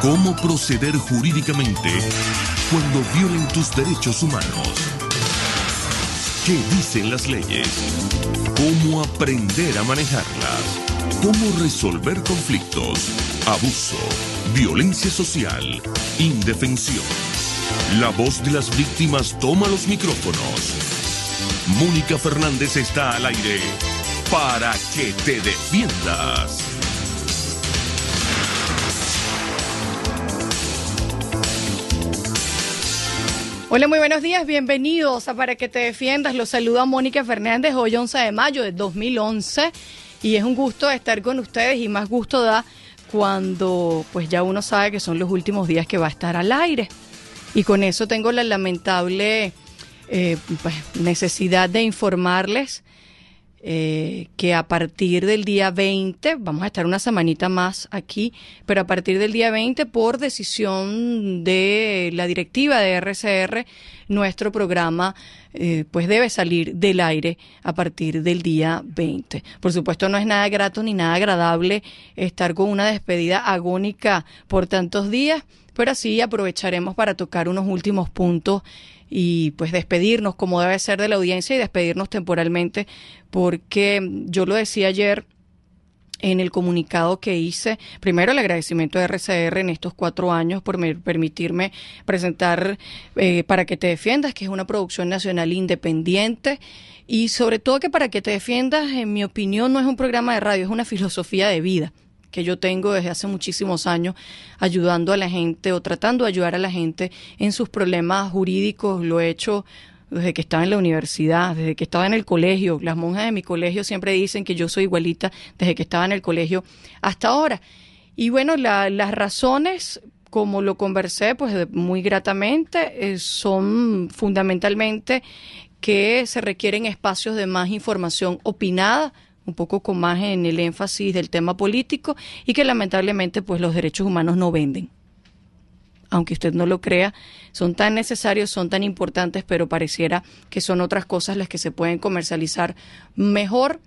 cómo proceder jurídicamente cuando violen tus derechos humanos. ¿Qué dicen las leyes? ¿Cómo aprender a manejarlas? ¿Cómo resolver conflictos? Abuso, violencia social, indefensión. La voz de las víctimas toma los micrófonos. Mónica Fernández está al aire para que te defiendas. Hola, muy buenos días, bienvenidos a Para que te defiendas. Los saluda Mónica Fernández, hoy 11 de mayo de 2011 y es un gusto estar con ustedes y más gusto da cuando pues ya uno sabe que son los últimos días que va a estar al aire. Y con eso tengo la lamentable eh, pues, necesidad de informarles eh, que a partir del día 20, vamos a estar una semanita más aquí, pero a partir del día 20, por decisión de la directiva de RCR, nuestro programa eh, pues debe salir del aire a partir del día 20. Por supuesto no es nada grato ni nada agradable estar con una despedida agónica por tantos días, pero así aprovecharemos para tocar unos últimos puntos y pues despedirnos como debe ser de la audiencia y despedirnos temporalmente porque yo lo decía ayer en el comunicado que hice, primero el agradecimiento de RCR en estos cuatro años por permitirme presentar eh, Para que te defiendas, que es una producción nacional independiente y sobre todo que Para que te defiendas, en mi opinión, no es un programa de radio, es una filosofía de vida que yo tengo desde hace muchísimos años ayudando a la gente o tratando de ayudar a la gente en sus problemas jurídicos. Lo he hecho desde que estaba en la universidad, desde que estaba en el colegio. Las monjas de mi colegio siempre dicen que yo soy igualita desde que estaba en el colegio hasta ahora. Y bueno, las razones, como lo conversé, pues muy gratamente, eh, son fundamentalmente que se requieren espacios de más información opinada un poco con más en el énfasis del tema político y que lamentablemente pues los derechos humanos no venden. Aunque usted no lo crea, son tan necesarios, son tan importantes, pero pareciera que son otras cosas las que se pueden comercializar mejor.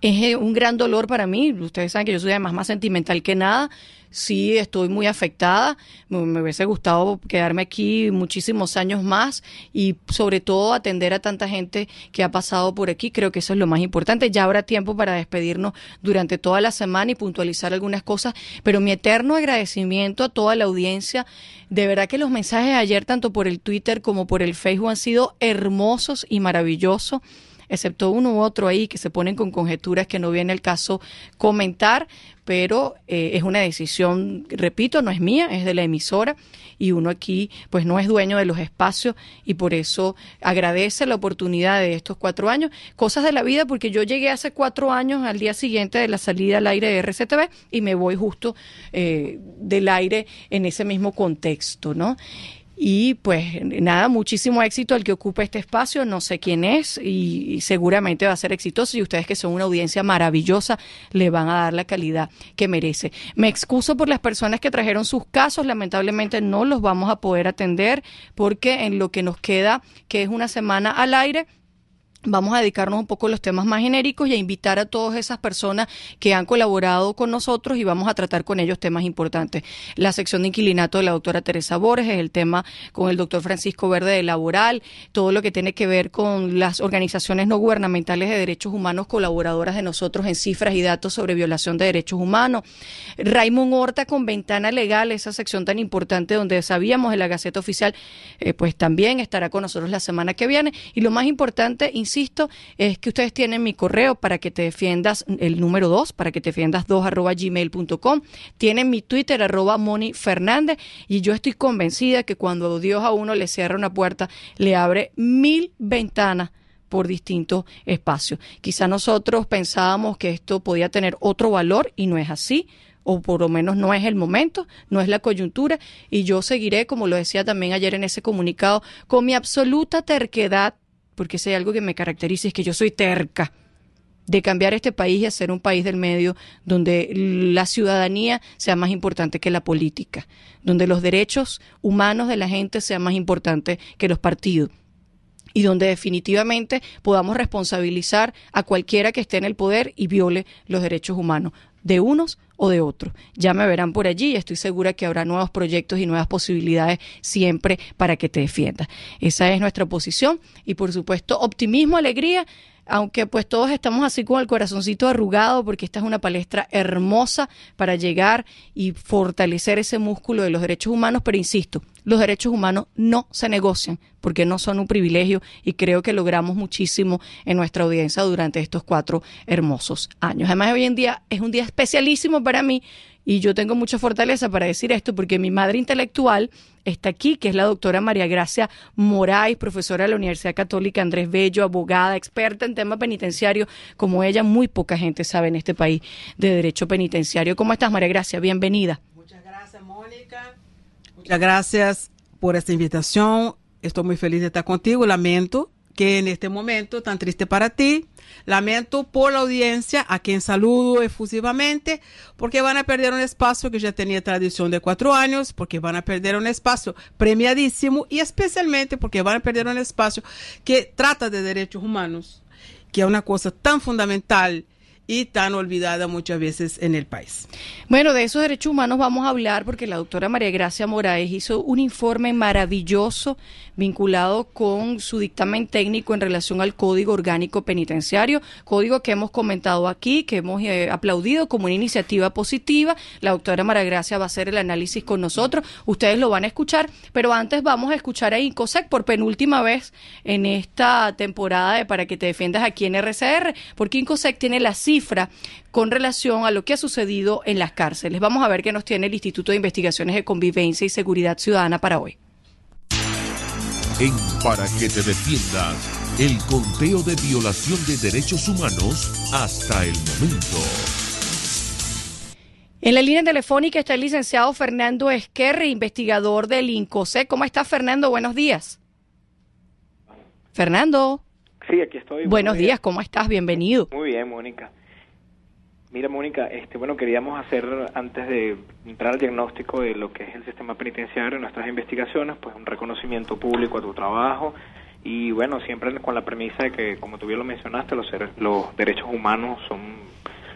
Es un gran dolor para mí. Ustedes saben que yo soy además más sentimental que nada sí estoy muy afectada. Me, hubiese gustado quedarme aquí muchísimos años más y sobre todo atender a tanta gente que ha pasado por aquí. Creo que eso es lo más importante. Ya habrá tiempo para despedirnos durante toda la semana y puntualizar algunas cosas, pero mi eterno agradecimiento a toda la audiencia. De verdad que los mensajes de ayer, tanto por el Twitter como por el Facebook, han sido hermosos y maravillosos excepto uno u otro ahí que se ponen con conjeturas que no viene el caso comentar, pero eh, es una decisión, repito, no es mía, es de la emisora y uno aquí pues no es dueño de los espacios y por eso agradece la oportunidad de estos cuatro años, cosas de la vida porque yo llegué hace cuatro años al día siguiente de la salida al aire de RCTV y me voy justo eh, del aire en ese mismo contexto, ¿no? Y pues nada, muchísimo éxito al que ocupa este espacio, no sé quién es y, seguramente va a ser exitoso. Y ustedes que son una audiencia maravillosa le van a dar la calidad que merece. Me excuso por las personas que trajeron sus casos, lamentablemente no los vamos a poder atender porque en lo que nos queda, que es una semana al aire, Vamos a dedicarnos un poco a los temas más genéricos y a invitar a todas esas personas que han colaborado con nosotros y vamos a tratar con ellos temas importantes. La sección de inquilinato de la doctora Teresa Borges, el tema con el doctor Francisco Verde de Laboral, todo lo que tiene que ver con las organizaciones no gubernamentales de derechos humanos colaboradoras de nosotros en cifras y datos sobre violación de derechos humanos. Raymond Horta con Ventana Legal, esa sección tan importante donde sabíamos en la Gaceta Oficial, eh, pues también estará con nosotros la semana que viene. Y lo más importante, insisto, es que ustedes tienen mi correo para que te defiendas, el número 2, para que te defiendas 2 arroba gmail.com. Tienen mi Twitter arroba Moni Fernández y yo estoy convencida que cuando Dios a uno le cierra una puerta, le abre mil ventanas por distintos espacios. Quizá nosotros pensábamos que esto podía tener otro valor y no es así o por lo menos no es el momento, no es la coyuntura, y yo seguiré, como lo decía también ayer en ese comunicado, con mi absoluta terquedad porque si hay algo que me caracteriza es que yo soy terca de cambiar este país y hacer un país del medio donde la ciudadanía sea más importante que la política, donde los derechos humanos de la gente sean más importantes que los partidos y donde definitivamente podamos responsabilizar a cualquiera que esté en el poder y viole los derechos humanos de unos o de otros. Ya me verán por allí y estoy segura que habrá nuevos proyectos y nuevas posibilidades siempre para que te defiendas. Esa es nuestra posición y por supuesto optimismo, alegría aunque pues todos estamos así con el corazoncito arrugado porque esta es una palestra hermosa para llegar y fortalecer ese músculo de los derechos humanos, pero insisto, los derechos humanos no se negocian porque no son un privilegio y creo que logramos muchísimo en nuestra audiencia durante estos cuatro hermosos años. Además, hoy en día es un día especialísimo para mí y yo tengo mucha fortaleza para decir esto porque mi madre intelectual está aquí, que es la doctora María Gracia Moraes, profesora de la Universidad Católica Andrés Bello, abogada, experta en tema penitenciario, como ella, muy poca gente sabe en este país de derecho penitenciario. ¿Cómo estás, María Gracia? Bienvenida. Muchas gracias, Mónica. Muchas gracias por esta invitación. Estoy muy feliz de estar contigo. Lamento que en este momento tan triste para ti, lamento por la audiencia, a quien saludo efusivamente, porque van a perder un espacio que ya tenía tradición de cuatro años, porque van a perder un espacio premiadísimo y especialmente porque van a perder un espacio que trata de derechos humanos, que es una cosa tan fundamental y tan olvidada muchas veces en el país. Bueno, de esos derechos humanos vamos a hablar porque la doctora María Gracia Moraes hizo un informe maravilloso vinculado con su dictamen técnico en relación al Código Orgánico Penitenciario, código que hemos comentado aquí, que hemos eh, aplaudido como una iniciativa positiva. La doctora María Gracia va a hacer el análisis con nosotros, ustedes lo van a escuchar, pero antes vamos a escuchar a Incosec por penúltima vez en esta temporada de Para que te defiendas aquí en RCR, porque Incosec tiene la cifra con relación a lo que ha sucedido en las cárceles. Vamos a ver qué nos tiene el Instituto de Investigaciones de Convivencia y Seguridad Ciudadana para hoy. En Para que te defiendas, el conteo de violación de derechos humanos hasta el momento. En la línea telefónica está el licenciado Fernando Esquerre, investigador del INCOSE. ¿Cómo está Fernando? Buenos días. Fernando. Sí, aquí estoy. Buenos, días. ¿cómo estás? Bienvenido. Muy bien, Mónica. Mira, Mónica, este, bueno, queríamos hacer, antes de entrar al diagnóstico de lo que es el sistema penitenciario, nuestras investigaciones, pues un reconocimiento público a tu trabajo y, bueno, siempre con la premisa de que, como tú bien lo mencionaste, los, los derechos humanos son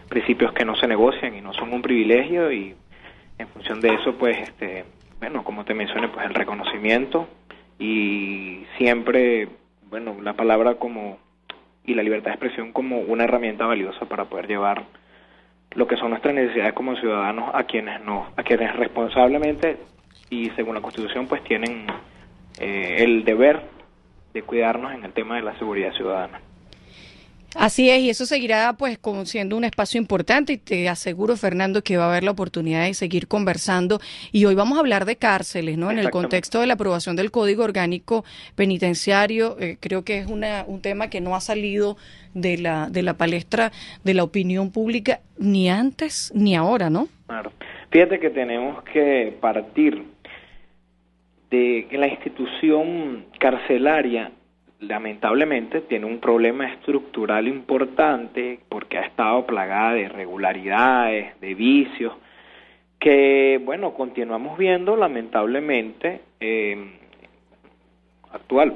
principios que no se negocian y no son un privilegio y en función de eso, pues, este, bueno, como te mencioné, pues el reconocimiento y siempre, bueno, la palabra como y la libertad de expresión como una herramienta valiosa para poder llevar lo que son nuestras necesidades como ciudadanos a quienes no, a quienes responsablemente y según la Constitución pues tienen eh, el deber de cuidarnos en el tema de la seguridad ciudadana. Así es, y eso seguirá pues como siendo un espacio importante y te aseguro, Fernando, que va a haber la oportunidad de seguir conversando. Y hoy vamos a hablar de cárceles, ¿no? En el contexto de la aprobación del Código Orgánico Penitenciario, eh, creo que es una, un tema que no ha salido de la, de la palestra de la opinión pública ni antes ni ahora, ¿no? Claro. Fíjate que tenemos que partir de que la institución carcelaria lamentablemente tiene un problema estructural importante porque ha estado plagada de irregularidades, de vicios, que, bueno, continuamos viendo lamentablemente eh, actual,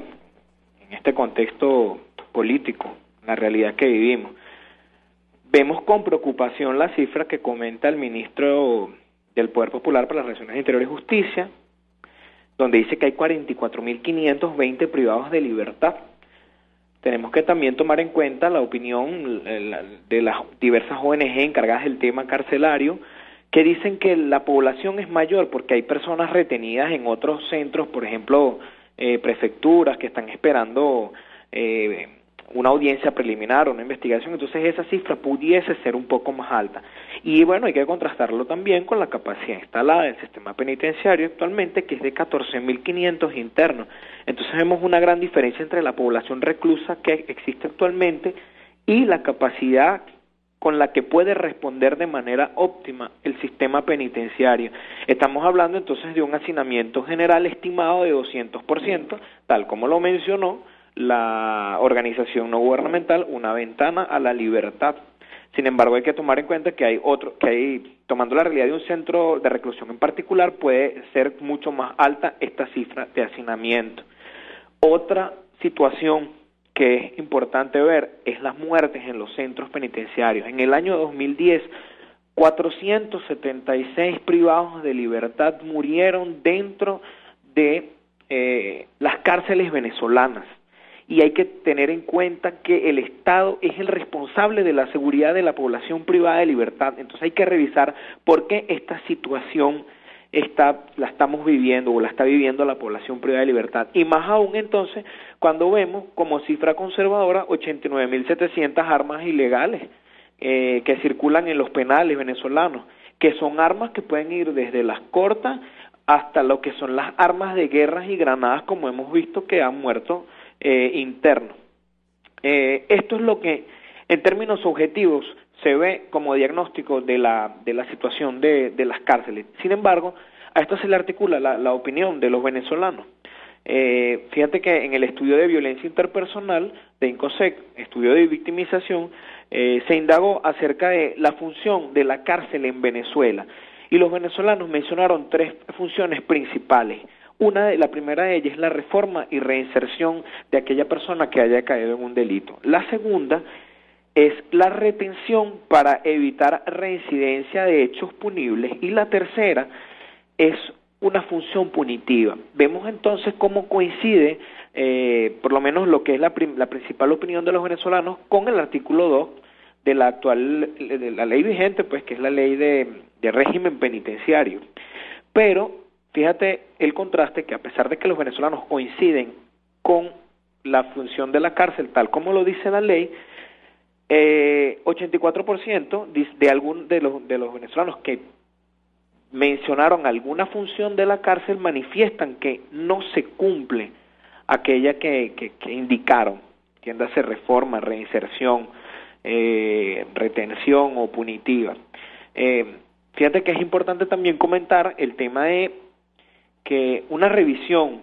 en este contexto político, la realidad que vivimos. Vemos con preocupación la cifra que comenta el ministro del Poder Popular para las Relaciones Interiores y Justicia, donde dice que hay 44.520 privados de libertad. Tenemos que también tomar en cuenta la opinión de las diversas ONG encargadas del tema carcelario, que dicen que la población es mayor porque hay personas retenidas en otros centros, por ejemplo, eh, prefecturas que están esperando eh, una audiencia preliminar o una investigación, entonces esa cifra pudiese ser un poco más alta. Y bueno, hay que contrastarlo también con la capacidad instalada del sistema penitenciario actualmente, que es de 14.500 internos. Entonces vemos una gran diferencia entre la población reclusa que existe actualmente y la capacidad con la que puede responder de manera óptima el sistema penitenciario. Estamos hablando entonces de un hacinamiento general estimado de 200%, tal como lo mencionó la organización no gubernamental una ventana a la libertad. Sin embargo, hay que tomar en cuenta que hay otro, que hay, tomando la realidad de un centro de reclusión en particular, puede ser mucho más alta esta cifra de hacinamiento. Otra situación que es importante ver es las muertes en los centros penitenciarios. En el año 2010 476 privados de libertad murieron dentro de eh, las cárceles venezolanas. Y hay que tener en cuenta que el Estado es el responsable de la seguridad de la población privada de libertad. Entonces hay que revisar por qué esta situación está, la estamos viviendo o la está viviendo la población privada de libertad. Y más aún entonces cuando vemos como cifra conservadora 89.700 armas ilegales eh, que circulan en los penales venezolanos, que son armas que pueden ir desde las cortas hasta lo que son las armas de guerras y granadas, como hemos visto que han muerto eh, internos. Eh, esto es lo que, en términos objetivos, se ve como diagnóstico de la, de la situación de, de las cárceles. Sin embargo, a esto se le articula la, la opinión de los venezolanos. Eh, fíjate que en el estudio de violencia interpersonal de INCOSEC, estudio de victimización, eh, se indagó acerca de la función de la cárcel en Venezuela y los venezolanos mencionaron tres funciones principales. Una de la primera de ellas es la reforma y reinserción de aquella persona que haya caído en un delito. La segunda es la retención para evitar reincidencia de hechos punibles y la tercera es una función punitiva. Vemos entonces cómo coincide, eh, por lo menos lo que es la, la, principal opinión de los venezolanos, con el artículo 2 de la actual, de la ley vigente, pues que es la ley de, de régimen penitenciario. Pero fíjate el contraste que a pesar de que los venezolanos coinciden con la función de la cárcel, tal como lo dice la ley, eh, 84% de, algún, de, los, de los venezolanos que mencionaron alguna función de la cárcel manifiestan que no se cumple aquella que, que, indicaron, tiéndase reforma, reinserción, eh, retención o punitiva. Eh, fíjate que es importante también comentar el tema de que una revisión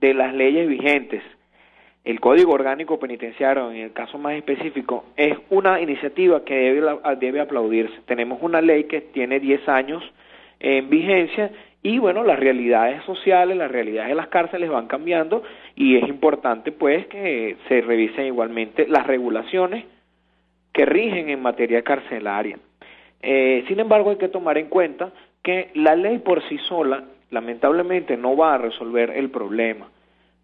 de las leyes vigentes, el Código Orgánico Penitenciario en el caso más específico, es una iniciativa que debe, debe aplaudirse. Tenemos una ley que tiene 10 años en vigencia y bueno, las realidades sociales, las realidades de las cárceles van cambiando y es importante pues que se revisen igualmente las regulaciones que rigen en materia carcelaria. Eh, sin embargo, hay que tomar en cuenta que la ley por sí sola lamentablemente no va a resolver el problema,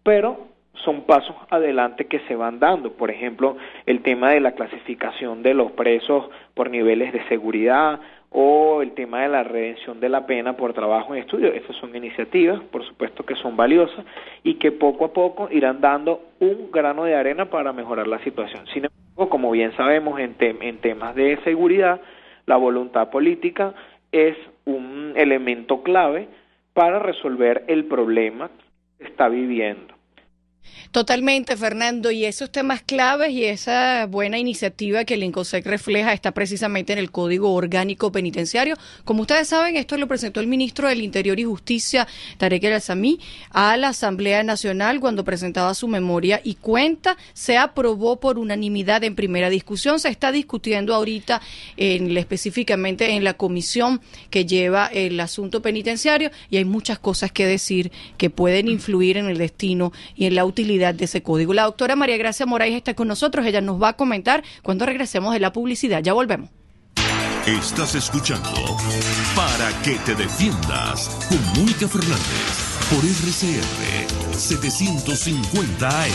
pero son pasos adelante que se van dando. Por ejemplo, el tema de la clasificación de los presos por niveles de seguridad, o el tema de la redención de la pena por trabajo en estudio. Estas son iniciativas, por supuesto que son valiosas y que poco a poco irán dando un grano de arena para mejorar la situación. Sin embargo, como bien sabemos, en, en temas de seguridad, la voluntad política es un elemento clave para resolver el problema que está viviendo. Totalmente, Fernando, y esos temas claves y esa buena iniciativa que el INCOSEC refleja está precisamente en el Código Orgánico Penitenciario. Como ustedes saben, esto lo presentó el ministro del Interior y Justicia, Tarek El a la Asamblea Nacional cuando presentaba su memoria y cuenta. Se aprobó por unanimidad en primera discusión. Se está discutiendo ahorita en, específicamente en la comisión que lleva el asunto penitenciario y hay muchas cosas que decir que pueden influir en el destino y en la utilidad de ese código. La doctora María Gracia Moraes está con nosotros. Ella nos va a comentar cuando regresemos de la publicidad. Ya volvemos. Estás escuchando Para que te defiendas con Mónica Fernández por RCR 750 AM.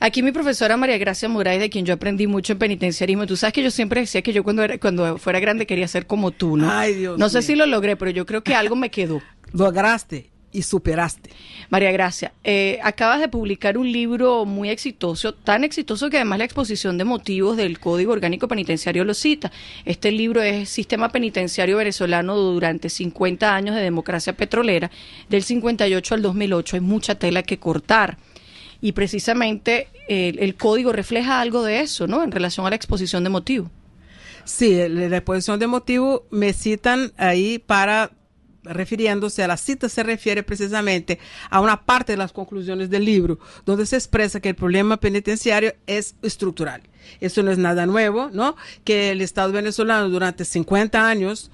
Aquí mi profesora María Gracia Moraes, de quien yo aprendí mucho en penitenciarismo. Tú sabes que yo siempre decía que yo cuando, era, cuando fuera grande quería ser como tú, ¿no? Ay, Dios no sé si lo logré, pero yo creo que algo me quedó. Lograste y superaste. María Gracia, eh, acabas de publicar un libro muy exitoso, tan exitoso que además la exposición de motivos del Código Orgánico Penitenciario lo cita. Este libro es Sistema Penitenciario Venezolano durante 50 años de democracia petrolera, del 58 al 2008. Hay mucha tela que cortar. Y precisamente el, el código refleja algo de eso, ¿no? En relación a la exposición de motivos. Sí, la exposición de motivos me citan ahí para refiriéndose a la cita se refiere precisamente a una parte de las conclusiones del libro, donde se expresa que el problema penitenciario es estructural. Eso no es nada nuevo, ¿no? Que el Estado venezolano durante 50 años,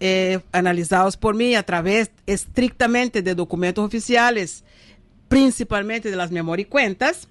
eh, analizados por mí a través estrictamente de documentos oficiales, principalmente de las memorias y cuentas,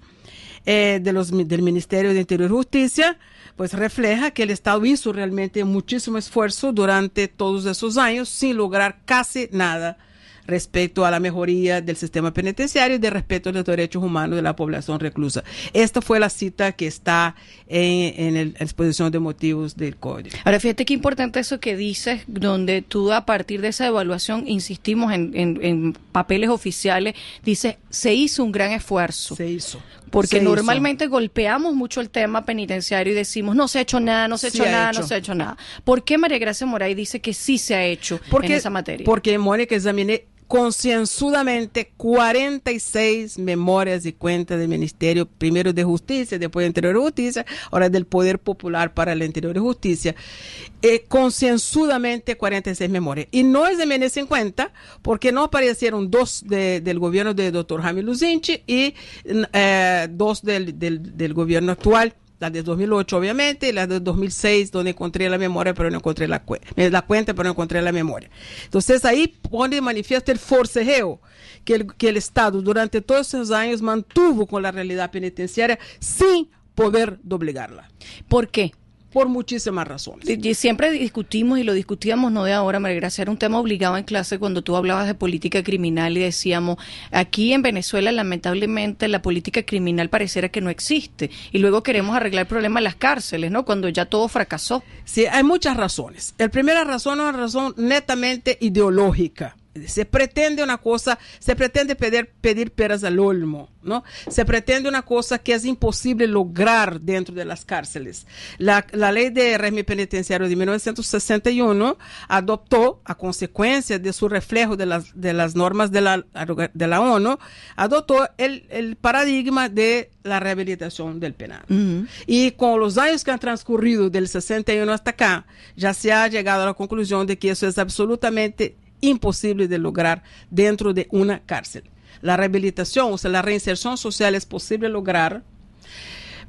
eh, del Ministerio de Interior y Justicia, pues refleja que el Estado hizo realmente muchísimo esfuerzo durante todos esos años sin lograr casi nada respecto a la mejoría del sistema penitenciario y de respeto a los derechos humanos de la población reclusa. Esta fue la cita que está en, en la exposición de motivos del código. Ahora, fíjate qué importante eso que dices, donde tú a partir de esa evaluación, insistimos en, en papeles oficiales, dice, se hizo un gran esfuerzo. Se hizo porque normalmente golpeamos mucho el tema penitenciario y decimos no se ha hecho nada, no se ha hecho nada, no se ha hecho nada. ¿Por qué María Gracia Moray dice que sí se ha hecho en esa materia? Porque Mónica examiné concienzudamente 46 memorias y cuentas del Ministerio, primero de Justicia, después de Interior de Justicia, ahora del Poder Popular para el Interior de Justicia, eh, concienzudamente 46 memorias. Y no es de en cuenta porque no aparecieron dos del gobierno del doctor Jaime Luzinchi y eh, dos del, del gobierno actual la de 2008 obviamente, y la de 2006 donde encontré la memoria pero no encontré la, la cuenta pero no encontré la memoria. Entonces ahí pone de manifiesto el forcejeo que el, que el Estado durante todos esos años mantuvo con la realidad penitenciaria sin poder doblegarla. ¿Por qué? Por muchísimas razones. Y siempre discutimos y lo discutíamos no de ahora, María Gracia, era un tema obligado en clase cuando tú hablabas de política criminal y decíamos, aquí en Venezuela lamentablemente la política criminal pareciera que no existe y luego queremos arreglar el problema en las cárceles, ¿no? Cuando ya todo fracasó. Sí, hay muchas razones. La primera razón es una razón netamente ideológica se pretende una cosa, se pretende pedir, pedir peras al olmo, ¿no? Se pretende una cosa que es imposible lograr dentro de las cárceles. La, la ley de régimen penitenciario de 1961 adoptó, a consecuencia de su reflejo de las, de las normas de la, de la ONU, adoptó el, el paradigma de la rehabilitación del penal. Y con los años que han transcurrido del 61 hasta acá, ya se ha llegado a la conclusión de que eso es absolutamente imposible de lograr dentro de una cárcel. La rehabilitación, o sea, la reinserción social es posible lograr,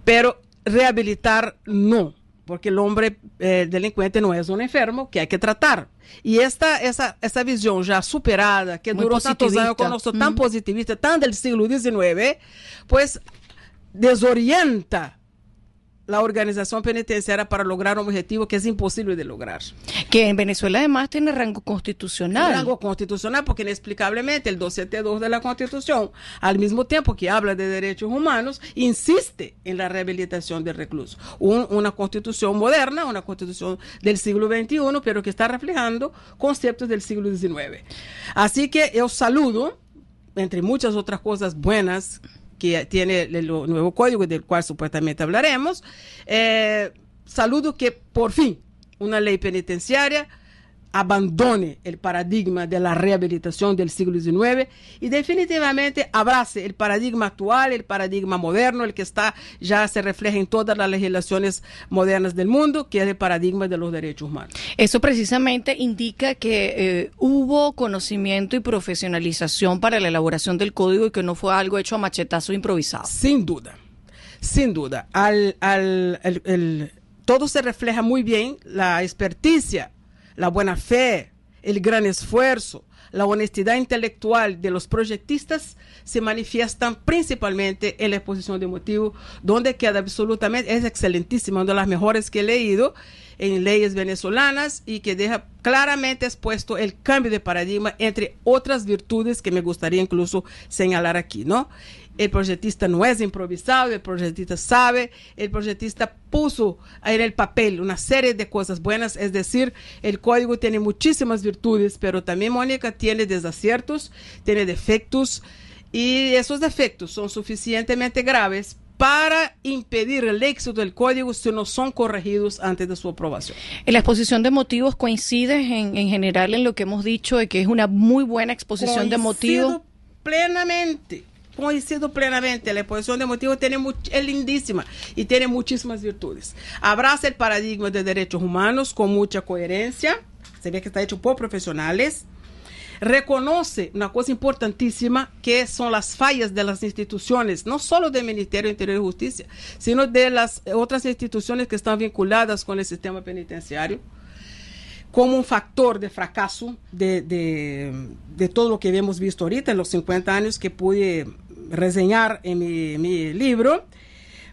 pero rehabilitar no, porque el hombre eh, delincuente no es un enfermo que hay que tratar. Y esta, esa, esa visión ya superada, que duró tantos años con nosotros, tan positivista, tan del siglo XIX, pues desorienta la organización penitenciaria para lograr un objetivo que es imposible de lograr. Que en Venezuela además tiene rango constitucional. Rango constitucional porque inexplicablemente el 272 de la Constitución, al mismo tiempo que habla de derechos humanos, insiste en la rehabilitación del recluso. una constitución moderna, una constitución del siglo XXI, pero que está reflejando conceptos del siglo XIX. Así que yo saludo, entre muchas otras cosas buenas que tiene el nuevo código del cual supuestamente hablaremos. Eh, saludo que por fin una ley penitenciaria abandone el paradigma de la rehabilitación del siglo XIX y definitivamente abrace el paradigma actual, el paradigma moderno, el que está ya se refleja en todas las legislaciones modernas del mundo, que es el paradigma de los derechos humanos. Eso precisamente indica que eh, hubo conocimiento y profesionalización para la elaboración del código y que no fue algo hecho a machetazo improvisado. Sin duda, sin duda. Al, al, todo se refleja muy bien la experticia la buena fe, el gran esfuerzo, la honestidad intelectual de los proyectistas se manifiestan principalmente en la exposición de motivo, donde queda absolutamente, es excelentísima, una de las mejores que he leído en leyes venezolanas y que deja claramente expuesto el cambio de paradigma entre otras virtudes que me gustaría incluso señalar aquí, ¿no? El proyectista no es improvisado, el proyectista sabe, el proyectista puso en el papel una serie de cosas buenas, es decir, el código tiene muchísimas virtudes, pero también Mónica tiene desaciertos, tiene defectos y esos defectos son suficientemente graves para impedir el éxito del código si no son corregidos antes de su aprobación. En la exposición de motivos coincide en, en general en lo que hemos dicho de que es una muy buena exposición de motivos. Plenamente coincido plenamente. La exposición de motivos tiene es lindísima y tiene muchísimas virtudes. Abraza el paradigma de derechos humanos con mucha coherencia. Se ve que está hecho por profesionales. Reconoce una cosa importantísima que son las fallas de las instituciones, no solo del Ministerio de Interior y Justicia, sino de las otras instituciones que están vinculadas con el sistema penitenciario como un factor de fracaso de, de, de, todo lo que hemos visto ahorita en los 50 años que pude reseñar en mi, libro,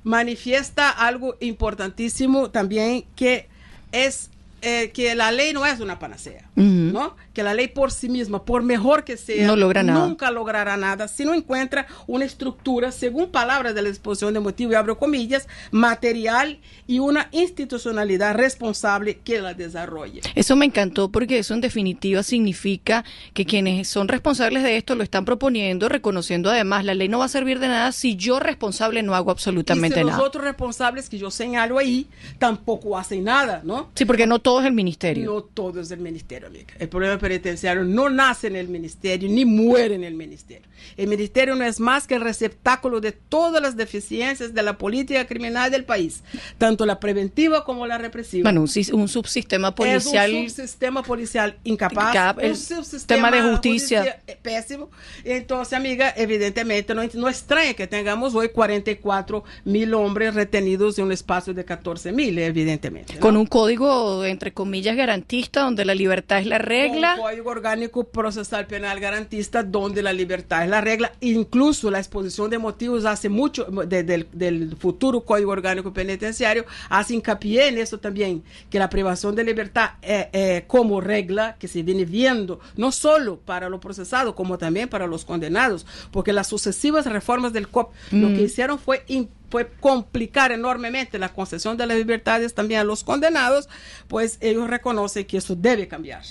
manifiesta algo importantísimo también que es eh, que la ley no es una panacea, ¿no? Que la ley por sí misma, por mejor que sea, no logra nada. nunca logrará nada si no encuentra una estructura, según palabras de la exposición de motivo, y abro comillas, material y una institucionalidad responsable que la desarrolle. Eso me encantó porque eso en definitiva significa que quienes son responsables de esto lo están proponiendo, reconociendo además la ley no va a servir de nada si yo responsable no hago absolutamente y si nada. Los otros responsables que yo señalo ahí tampoco hacen nada, ¿no? Sí, porque no todo es el ministerio. No todo es el ministerio, amiga. El problema penitenciario no nace en el ministerio ni muere en el ministerio. El ministerio no es más que el receptáculo de todas las deficiencias de la política criminal del país, tanto la preventiva como la represiva. Bueno, un, un subsistema policial. Es un subsistema policial incapaz. Incap el sistema de justicia. justicia pésimo. Entonces, amiga, evidentemente no, no extraña que tengamos hoy 44 mil hombres retenidos en un espacio de 14 mil, evidentemente. ¿no? Con un código, entre comillas, garantista, donde la libertad es la regla. Un código orgánico procesal penal garantista, donde la libertad es la regla. Incluso la exposición de motivos hace mucho, de, del, del futuro código orgánico penitenciario, hace hincapié en eso también, que la privación de libertad eh, eh, como regla que se viene viendo, no solo para los procesados, como también para los condenados, porque las sucesivas reformas del COP mm. lo que hicieron fue fue complicar enormemente la concesión de las libertades también a los condenados, pues ellos reconocen que eso debe cambiar.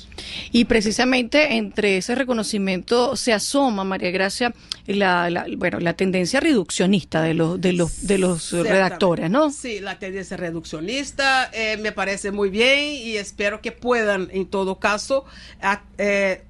Y precisamente entre ese reconocimiento se asoma, María Gracia, la, la bueno, la tendencia reduccionista de los, de los, de los redactores, ¿no? Sí, la tendencia reduccionista eh, me parece muy bien y espero que puedan, en todo caso, a, eh,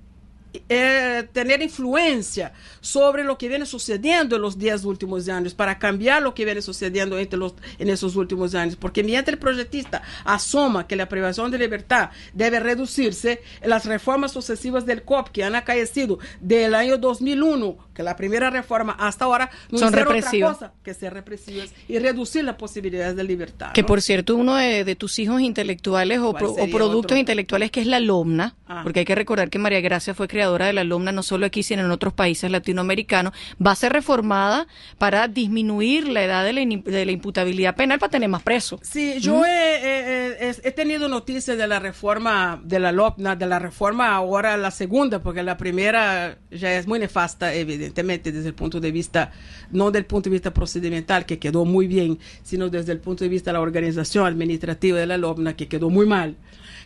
eh, tener influencia sobre lo que viene sucediendo en los 10 últimos años, para cambiar lo que viene sucediendo entre los, en esos últimos años. Porque mientras el proyectista asoma que la privación de libertad debe reducirse, las reformas sucesivas del COP que han acaecido del año 2001, que la primera reforma hasta ahora, no son represivas. que ser represivas y reducir las posibilidades de libertad. Que ¿no? por cierto, uno de, de tus hijos intelectuales o, pro, o productos otro? intelectuales, que es la LOMNA, Ah. porque hay que recordar que María Gracia fue creadora de la alumna no solo aquí, sino en otros países latinoamericanos, va a ser reformada para disminuir la edad de la, de la imputabilidad penal para tener más presos. Sí, yo he, he- he- he tenido noticias de la reforma de la LOPNA, de la reforma ahora la segunda, porque la primera ya es muy nefasta, evidentemente, desde el punto de vista, no del punto de vista procedimental, que quedó muy bien, sino desde el punto de vista de la organización administrativa de la LOPNA, que quedó muy mal.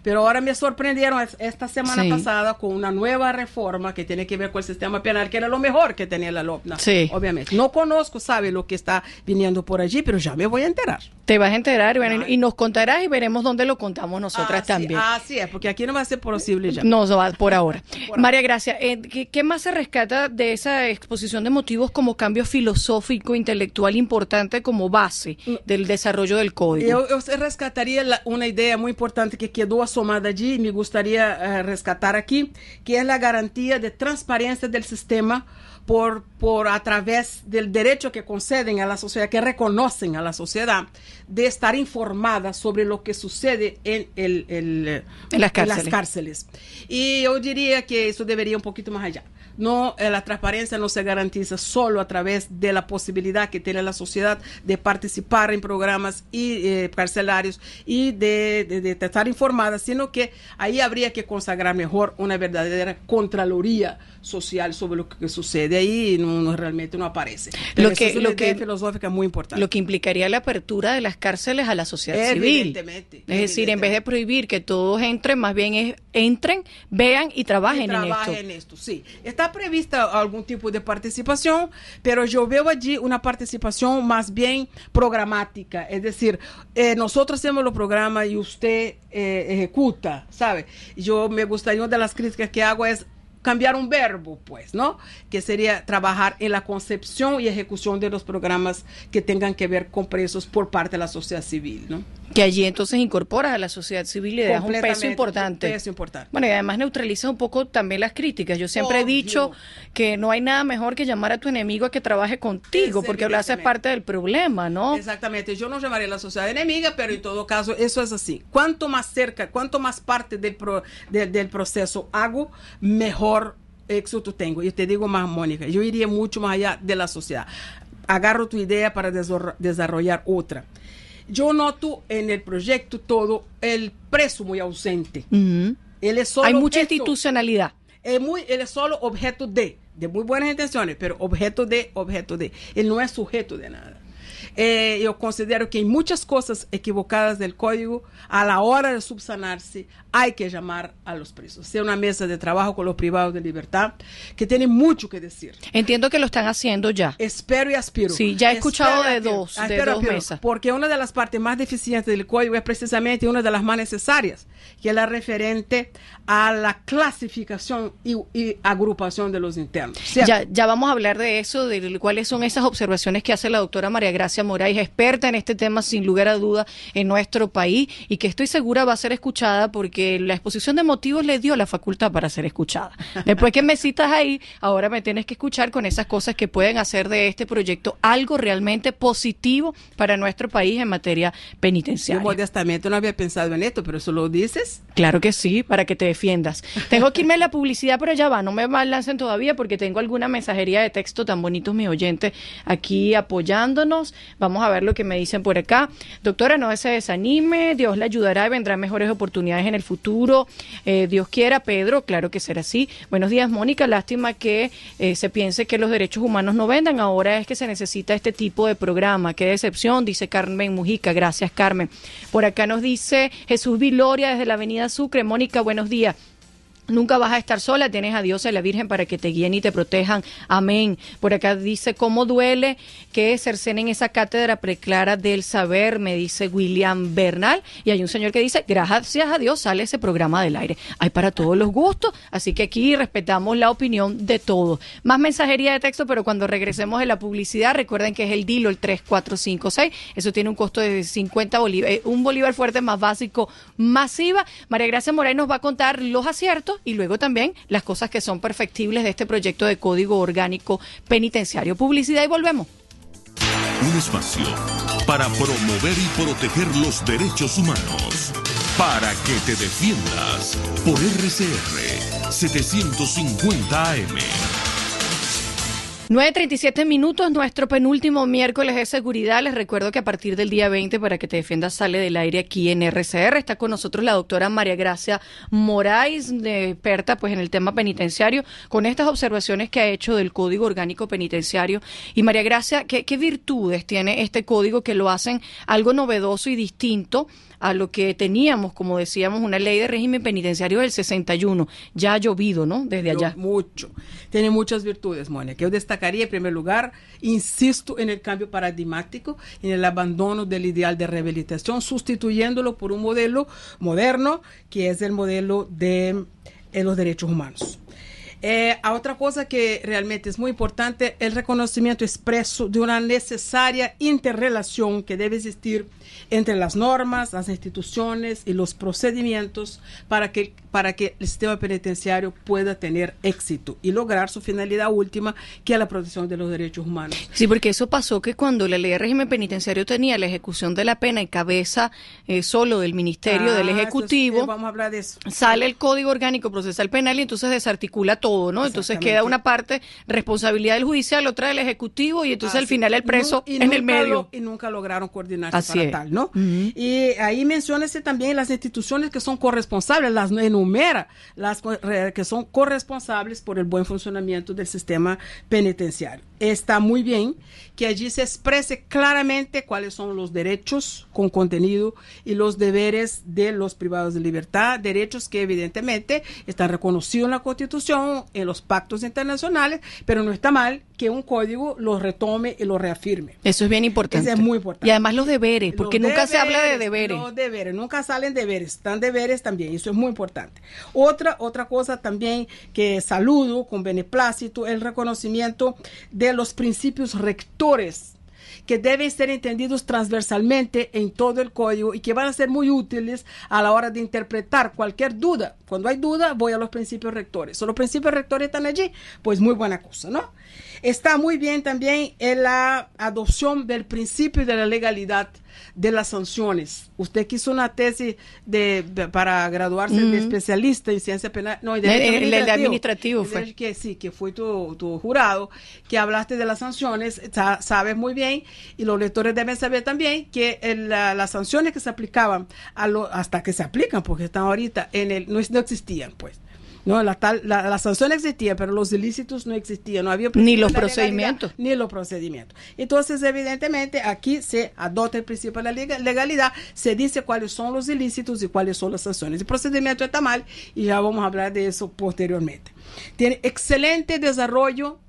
Pero ahora me sorprendieron es- esta semana Sí. pasada con una nueva reforma que tiene que ver con el sistema penal, que era lo mejor que tenía la LOPNA. Sí. Obviamente. No conozco, sabe, lo que está viniendo por allí, pero ya me voy a enterar. Te vas a enterar y, y nos contarás y veremos dónde lo contamos nosotras Así- también. Así es, porque aquí no va a ser posible ya. No, va por ahora. Por María Gracia, eh, ¿qué, qué más se rescata de esa exposición de motivos como cambio filosófico, intelectual importante como base del desarrollo del código? Eu, eu rescataria la- uma ideia muito importante que quedou assomada allí e me gostaria eh, rescatar aqui, que é a garantia de transparência do sistema por, por a través del derecho que conceden a la sociedad, que reconocen a la sociedad, de estar informada sobre lo que sucede en, el, el, En las cárceles. cárceles. Y yo diría que eso debería un poquito más allá. No, eh, la transparencia no se garantiza solo a través de la posibilidad que tiene la sociedad de participar en programas y, eh, carcelarios y de, de- de estar informada, sino que ahí habría que consagrar mejor una verdadera contraloría social sobre lo que sucede ahí no, no- realmente no aparece. Pero Lo eso que- es una lo que- filosófica muy importante. Lo que implicaría la apertura de las cárceles a la sociedad civil. Evidentemente, Es decir, en vez de prohibir que todos entren, más bien es entren, vean y trabajen que en trabaje esto. en esto. Sí, está prevista algún tipo de participación, pero yo veo allí una participación más bien programática. Es decir, eh, nosotros hacemos los programas y usted eh, ejecuta, ¿sabe? Yo me gustaría, una de las críticas que hago es cambiar un verbo, pues, ¿no? Que sería trabajar en la concepción y ejecución de los programas que tengan que ver con presos por parte de la sociedad civil, ¿no? Que allí entonces incorporas a la sociedad civil y le das un peso importante. un peso importante. Bueno, y además neutraliza un poco también las críticas. Yo siempre he dicho que no hay nada mejor que llamar a tu enemigo a que trabaje contigo, Es porque lo haces parte del problema, ¿no? Exactamente, yo no llamaría la sociedad enemiga, pero en todo caso eso es así. Cuanto más cerca, cuanto más parte del, pro- de- del proceso hago, mejor éxito tengo. Y te digo más, Mónica, yo iría mucho más allá de la sociedad. agarro tu idea para desarrollar otra. Yo noto en el proyecto todo el preso muy ausente. Él es solo Hay mucha institucionalidad. Es muy, él es solo objeto de, de muy buenas intenciones, pero objeto de, objeto de. Él no es sujeto de nada. Eh, yo considero que hay muchas cosas equivocadas del código. A la hora de subsanarse, hay que llamar a los presos. Sea una mesa de trabajo con los privados de libertad, que tienen mucho que decir. Entiendo que lo están haciendo ya. Espero y aspiro. Sí, ya he escuchado de dos, de dos mesas. Porque una de las partes más deficientes del código es precisamente una de las más necesarias, que es la referente a la clasificación y, agrupación de los internos. Ya, ya vamos a hablar de eso, de cuáles son esas observaciones que hace la doctora María Gracia Moraes, experta en este tema sin lugar a duda en nuestro país y que estoy segura va a ser escuchada porque la exposición de motivos le dio la facultad para ser escuchada. Después que me citas ahí, ahora me tienes que escuchar con esas cosas que pueden hacer de este proyecto algo realmente positivo para nuestro país en materia penitenciaria. Yo modestamente no había pensado en esto, pero eso lo dices. Claro que sí, para que te defiendas. Tengo que irme a la publicidad, pero ya va, no me lancen todavía porque tengo alguna mensajería de texto tan bonitos, mi oyente, aquí apoyándonos. Vamos a ver lo que me dicen por acá. Doctora, no se desanime, Dios le ayudará y vendrán mejores oportunidades en el futuro. Eh, Dios quiera, Pedro, claro que será así. Buenos días, Mónica. Lástima que eh, se piense que los derechos humanos no vendan. Ahora es que se necesita este tipo de programa. Qué decepción, dice Carmen Mujica. Gracias, Carmen. Por acá nos dice Jesús Viloria desde la Avenida Sucre. Mónica, buenos días. Nunca vas a estar sola, tienes a Dios y a la Virgen para que te guíen y te protejan. Amén. Por acá dice, ¿cómo duele que cercenen esa cátedra preclara del saber? Me dice William Bernal. Y hay un señor que dice, gracias a Dios sale ese programa del aire. Hay para todos los gustos, así que aquí respetamos la opinión de todos. Más mensajería de texto, pero cuando regresemos de la publicidad, recuerden que es el DILO, el 3456. Eso tiene un costo de 50 bolívares, un bolívar fuerte más básico, masiva. María Gracia Moreno nos va a contar los aciertos y luego también las cosas que son perfectibles de este proyecto de código orgánico penitenciario. Publicidad y volvemos. Un espacio para promover y proteger los derechos humanos. Para que te defiendas por RCR 750 AM. 9.37 minutos, nuestro penúltimo miércoles de seguridad. Les recuerdo que a partir del día 20, para que te defiendas, sale del aire aquí en RCR. Está con nosotros la doctora María Gracia Moraes, experta pues en el tema penitenciario, con estas observaciones que ha hecho del Código Orgánico Penitenciario. Y María Gracia, ¿qué, qué virtudes tiene este código que lo hacen algo novedoso y distinto a lo que teníamos, como decíamos, una ley de régimen penitenciario del 61. Ya ha llovido, ¿no? Desde allá. Mucho. Tiene muchas virtudes, Mónica. Yo destacaría, en primer lugar, insisto en el cambio paradigmático, en el abandono del ideal de rehabilitación, sustituyéndolo por un modelo moderno, que es el modelo de eh, los derechos humanos. Eh, a otra cosa que realmente es muy importante, el reconocimiento expreso de una necesaria interrelación que debe existir entre las normas, las instituciones y los procedimientos para que, para que el sistema penitenciario pueda tener éxito y lograr su finalidad última, que es la protección de los derechos humanos. Sí, porque eso pasó que cuando la ley de régimen penitenciario tenía la ejecución de la pena en cabeza eh, solo del Ministerio del ah, Ejecutivo, eh, vamos a hablar de eso. sale el Código Orgánico Procesal Penal y entonces desarticula todo, ¿no? Entonces queda una parte responsabilidad del judicial, otra del Ejecutivo y entonces al final el preso en el medio. y nunca lograron coordinarse para tal. ¿no? Y ahí menciona también las instituciones que son corresponsables, las enumera, las que son corresponsables por el buen funcionamiento del sistema penitenciario. Está muy bien que allí se exprese claramente cuáles son los derechos con contenido y los deberes de los privados de libertad, derechos que evidentemente están reconocidos en la Constitución, en los pactos internacionales, pero no está mal que un código los retome y los reafirme. Eso es bien importante. Eso es muy importante. Y además los deberes, porque nunca se habla de deberes. Los deberes, nunca salen deberes, están deberes también, eso es muy importante. Otra, otra cosa también que saludo con beneplácito, el reconocimiento de los principios rectores que deben ser entendidos transversalmente en todo el código y que van a ser muy útiles a la hora de interpretar cualquier duda. Cuando hay duda, voy a los principios rectores. ¿Son los principios rectores están allí? Pues muy buena cosa, ¿no? Está muy bien también en la adopción del principio de la legalidad de las sanciones. Usted quiso una tesis de, de- para graduarse de especialista en ciencia penal, no, El- el- de administrativo El fue. derecho que sí, que fue tu, tu jurado, que hablaste de las sanciones, sa- sabes muy bien, y los lectores deben saber también que el- la- las sanciones que se aplicaban, a lo, hasta que se aplican, porque están ahorita en el, no, no existían, pues. No, la tal, la, la sanción existía, pero los ilícitos no existían, no había Ni los procedimientos. ni los procedimientos. Entonces, evidentemente, aquí se adopta el principio de la lega- legalidad, se dice cuáles son los ilícitos y cuáles son las sanciones. El procedimiento está mal y ya vamos a hablar de eso posteriormente. Tiene excelente desarrollo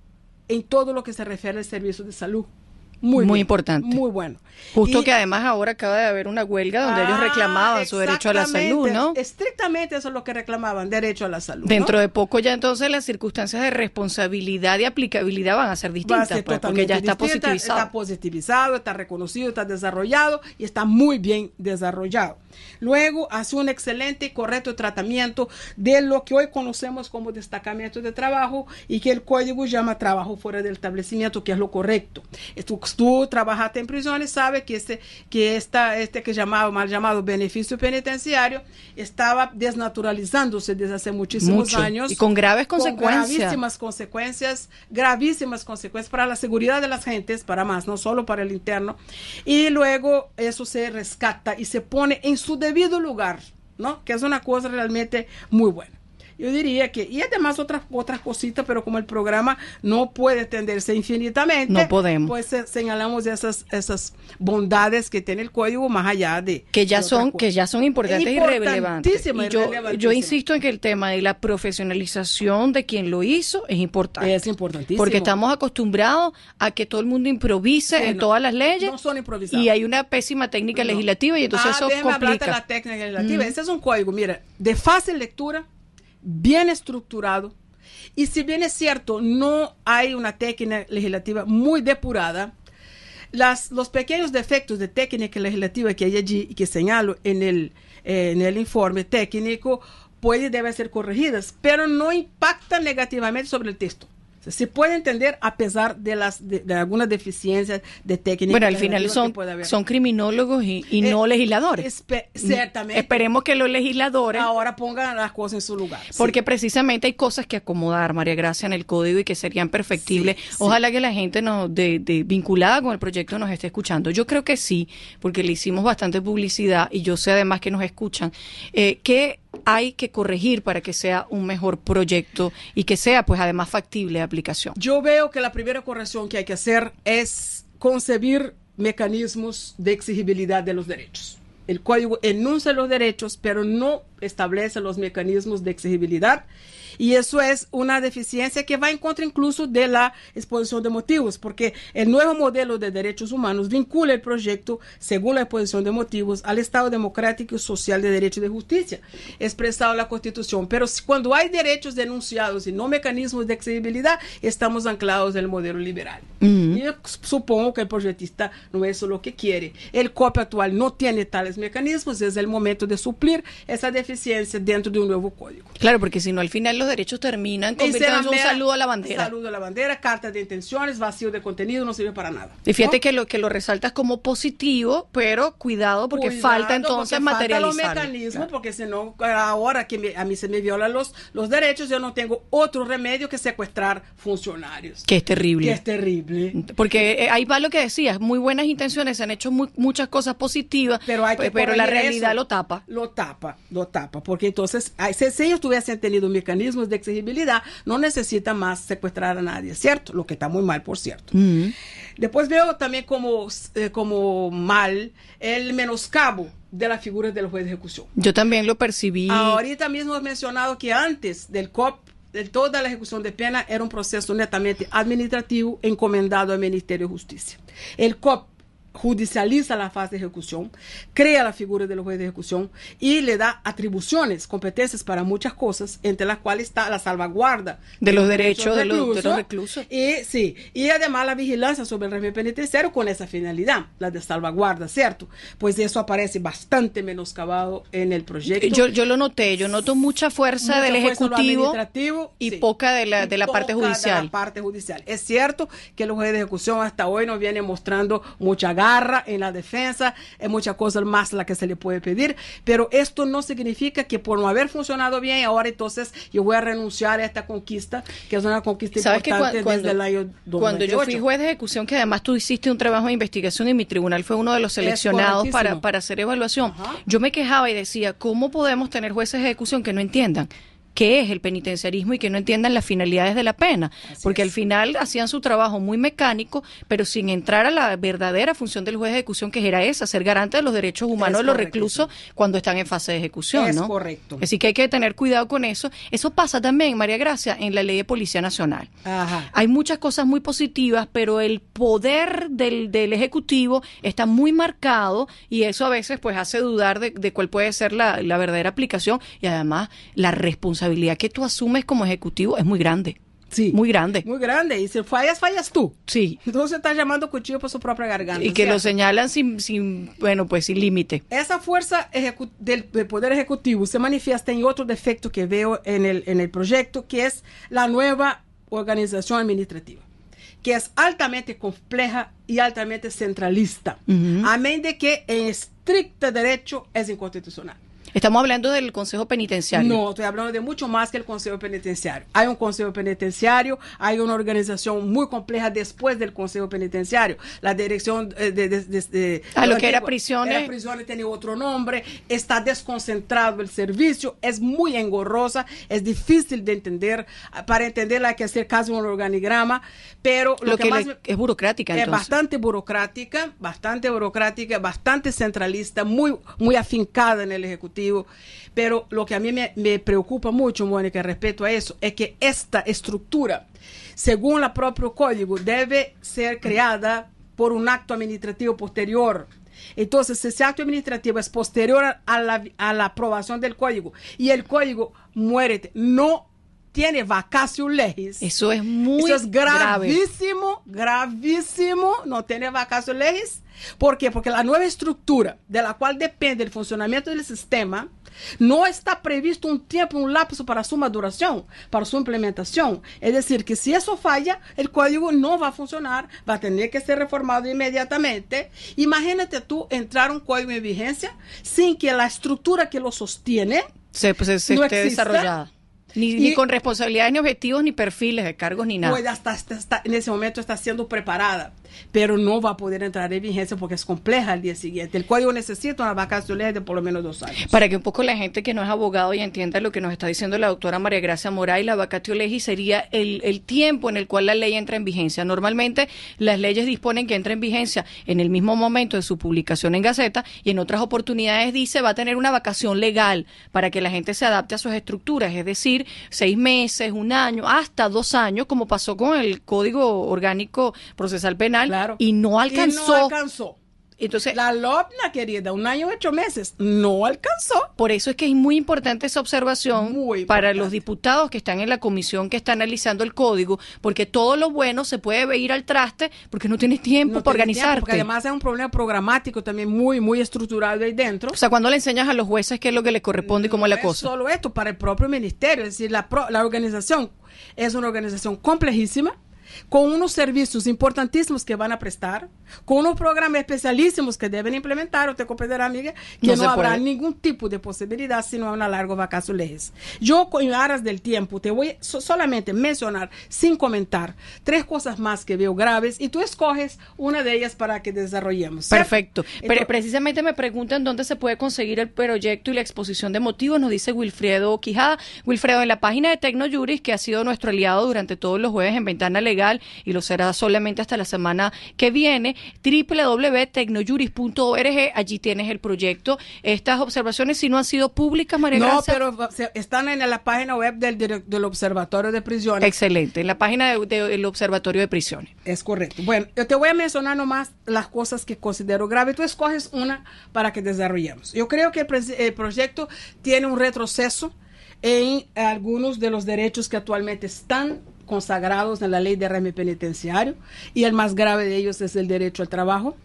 en todo lo que se refiere al servicio de salud. Muy, Muy bien, importante. Muy bueno. Justo Y- que además ahora acaba de haber una huelga donde ellos reclamaban su derecho a la salud, ¿no? Estrictamente eso es lo que reclamaban, derecho a la salud. Dentro ¿no? de poco ya entonces las circunstancias de responsabilidad y aplicabilidad van a ser a distintas, ser pues, porque ya está distinta, positivizado. Está positivizado, está reconocido, está desarrollado y está muy bien desarrollado. Luego hace un excelente y correcto tratamiento de lo que hoy conocemos como destacamiento de trabajo y que el código llama trabajo fuera del establecimiento, que es lo correcto. Tú, tú trabajaste en prisiones, sabes que este que esta, este que llamaba mal llamado beneficio penitenciario estaba desnaturalizándose desde hace muchísimos Mucho. años Y con graves con consecuencias. gravísimas consecuencias, gravísimas consecuencias para la seguridad de las gentes, para más, no solo para el interno. Y luego eso se rescata y se pone en su debido lugar, ¿no? Que es una cosa realmente muy buena. Yo diría que, y además otras, otras cositas, pero como el programa no puede extenderse infinitamente, No podemos. pues eh, señalamos esas, esas bondades que tiene el código más allá de que ya de son que ya son importantes y relevantes. Y yo, yo insisto en que el tema de la profesionalización de quien lo hizo es importante. Es importantísimo. Porque estamos acostumbrados a que todo el mundo improvise en todas las leyes. no son improvisados. Y hay una pésima técnica No. legislativa y entonces Ah, eso complica. la técnica legislativa. Ese es un código, mira, de fácil lectura, bien estructurado. Y si bien es cierto, no hay una técnica legislativa muy depurada, las, los pequeños defectos de técnica legislativa que hay allí y que señalo en el, en el informe técnico pueden deben ser corregidas, pero no impactan negativamente sobre el texto. Se puede entender a pesar de las de, de algunas deficiencias de técnica. Bueno, al final que son, son criminólogos y, y Eh, no legisladores. espe- ciertamente. Esperemos que los legisladores Ahora pongan las cosas en su lugar. sí. Porque precisamente hay cosas que acomodar, María Gracia, en el código y que serían perfectibles. Sí, sí. Ojalá que la gente nos de, de- vinculada con el proyecto nos esté escuchando. Yo creo que sí, porque le hicimos bastante publicidad y yo sé además que nos escuchan. Eh, ¿Qué hay que corregir para que sea un mejor proyecto y que sea, pues, además factible de aplicación? Yo veo que la primera corrección que hay que hacer es concebir mecanismos de exigibilidad de los derechos. El código enuncia los derechos, pero no establece los mecanismos de exigibilidad. Y eso es una deficiencia que va en contra incluso de la exposición de motivos, porque el nuevo modelo de derechos humanos vincula el proyecto, según la exposición de motivos, al Estado democrático y social de derecho y de justicia, expresado en la Constitución. Pero cuando hay derechos denunciados y no mecanismos de exigibilidad, estamos anclados en el modelo liberal. Y yo supongo que el proyectista no es lo que quiere. El COP actual no tiene tales mecanismos, es el momento de suplir esa deficiencia dentro de un nuevo código. Claro, porque si no, al final los derechos terminan convirtiéndose un saludo a la bandera. Saludo a la bandera, carta de intenciones, vacío de contenido, no sirve para nada. Y fíjate ¿no? que lo que lo resaltas como positivo, pero cuidado porque Cuidado, falta entonces porque falta materializar. los mecanismos, porque si no, ahora que me- a mí se me violan los, los derechos, yo no tengo otro remedio que secuestrar funcionarios. Que es terrible. Que es terrible. Porque eh, ahí va lo que decías, muy buenas intenciones, se han hecho muy- muchas cosas positivas, Pero hay que pero la realidad eso. lo tapa. Lo tapa, lo tapa. Porque entonces, si, ellos tuviesen tenido mecanismos de exigibilidad, no necesitan más secuestrar a nadie, ¿cierto? Lo que está muy mal, por cierto. Mm. Después veo también como, eh, como mal el menoscabo de la figura del juez de ejecución. Yo también lo percibí. Ahorita mismo he mencionado que antes del COP, toda la ejecución de pena era un proceso netamente administrativo encomendado al Ministerio de Justicia. El COP judicializa la fase de ejecución, crea la figura del juez de ejecución y le da atribuciones, competencias para muchas cosas, entre las cuales está la salvaguarda De los derechos de los- de los reclusos. Y sí, y además la vigilancia sobre el régimen penitenciario con esa finalidad, la de salvaguarda, ¿cierto? Pues eso aparece bastante menoscabado en el proyecto. yo, yo lo noté, yo noto mucha fuerza Mucha del fuerza Ejecutivo y sí. poca de la, de la parte poca de judicial. la parte judicial. Es cierto que los jueces de ejecución hasta hoy nos vienen mostrando mucha gana garra en la defensa, es mucha cosa más la que se le puede pedir, pero esto no significa que por no haber funcionado bien, ahora entonces yo voy a renunciar a esta conquista, que es una conquista importante cuando, desde el año 2008. Cuando yo fui juez de ejecución, que además tú hiciste un trabajo de investigación y mi tribunal fue uno de los seleccionados para, para hacer evaluación, yo me quejaba y decía, ¿cómo podemos tener jueces de ejecución que no entiendan? Qué es el penitenciarismo y que no entiendan las finalidades de la pena, porque al final hacían su trabajo muy mecánico, pero sin entrar a la verdadera función del juez de ejecución, que era esa, ser garante de los derechos humanos de los reclusos cuando están en fase de ejecución. Es ¿no? correcto. Así que hay que tener cuidado con eso. Eso pasa también, María Gracia, en la ley de Policía Nacional. Ajá. Hay muchas cosas muy positivas, pero el poder del, del Ejecutivo está muy marcado y eso a veces pues hace dudar de, de cuál puede ser la, la verdadera aplicación y además la responsabilidad que tú asumes como ejecutivo es muy grande. Sí. Muy grande. Muy grande. Y si fallas, fallas tú. Sí. Entonces estás llamando cuchillo por su propia garganta. Y que ¿cierto? lo señalan sin, sin, bueno, pues sin límite. Esa fuerza del, del, Poder Ejecutivo se manifiesta en otro defecto que veo en el, en el proyecto, que es la nueva organización administrativa que es altamente compleja y altamente centralista, uh -huh. amén de que en estricto derecho es inconstitucional. Estamos hablando del Consejo Penitenciario. No, estoy hablando de mucho más que el Consejo Penitenciario. Hay un Consejo Penitenciario, hay una organización muy compleja después del Consejo Penitenciario. La dirección de... de, de, de a lo que era prisiones. Era prisiones tiene otro nombre, está desconcentrado el servicio, es muy engorrosa, es difícil de entender. Para entenderla hay que hacer casi un organigrama, pero lo, lo que, que más es burocrática. Es entonces. bastante burocrática, bastante burocrática, bastante centralista, muy, muy afincada en el Ejecutivo pero lo que a mí me, preocupa mucho, Mónica, respecto a eso, es que esta estructura, según el propio código, debe ser creada por un acto administrativo posterior. Entonces, ese acto administrativo es posterior a la, a la aprobación del código y el código muere, no tiene vacatio legis. Eso es muy Eso es gravísimo, grave. gravísimo, no tiene vacatio legis. ¿Por qué? Porque la nueva estructura de la cual depende el funcionamiento del sistema no está previsto un tiempo, un lapso para su maduración, para su implementación. Es decir, que si eso falla, el código no va a funcionar, va a tener que ser reformado inmediatamente. Imagínate tú entrar un código en vigencia sin que la estructura que lo sostiene se, pues, se no esté exista. desarrollada. Ni, y, ni, con responsabilidades, ni objetivos, ni perfiles de cargos, ni nada. Pues hasta, hasta, hasta, en ese momento está siendo preparada, pero no va a poder entrar en vigencia porque es compleja al día siguiente. El código necesita una vacación de por lo menos dos años. Para que un poco la gente que no es abogado y entienda lo que nos está diciendo la doctora María Gracia Moray, la vacatio legis sería el, el tiempo en el cual la ley entra en vigencia. Normalmente las leyes disponen que entra en vigencia en el mismo momento de su publicación en Gaceta y en otras oportunidades dice va a tener una vacación legal para que la gente se adapte a sus estructuras, es decir, seis meses, un año, hasta dos años, como pasó con el Código Orgánico Procesal Penal, claro. y no alcanzó. Y no alcanzó. Entonces, la LOPNA, querida, un año ocho meses, no alcanzó. Por eso es que es muy importante esa observación para los diputados que están en la comisión que está analizando el código, porque todo lo bueno se puede ir al traste porque no tienes tiempo no para organizarte. Porque además es un problema programático también muy, muy estructurado ahí dentro. O sea, cuando le enseñas a los jueces qué es lo que les corresponde y cómo es la cosa. solo esto, para el propio ministerio, es decir, la, pro, la organización es una organización complejísima con unos servicios importantísimos que van a prestar, con unos programas especialísimos que deben implementar, usted comprenderá, amiga, que no, no habrá puede. ningún tipo de posibilidad sino una larga vacación leyes. Yo, en aras del tiempo, te voy so, solamente mencionar, sin comentar, tres cosas más que veo graves y tú escoges una de ellas para que desarrollemos. ¿cierto? Perfecto. Pero precisamente me preguntan dónde se puede conseguir el proyecto y la exposición de motivos, nos dice Wilfredo Quijada. Wilfredo, en la página de Tecnojuris, que ha sido nuestro aliado durante todos los jueves en Ventana Legal, y lo será solamente hasta la semana que viene, www.tecnojuris.org, allí tienes el proyecto. Estas observaciones, si no han sido públicas, María No, Gracia, pero están en la página web del, del Observatorio de Prisiones. Excelente, en la página del de, de, Observatorio de Prisiones. Es correcto. Bueno, yo te voy a mencionar nomás las cosas que considero graves. Tú escoges una para que desarrollemos. Yo creo que el, el proyecto tiene un retroceso en algunos de los derechos que actualmente están consagrados en la ley de régimen penitenciario y el más grave de ellos es el derecho al trabajo,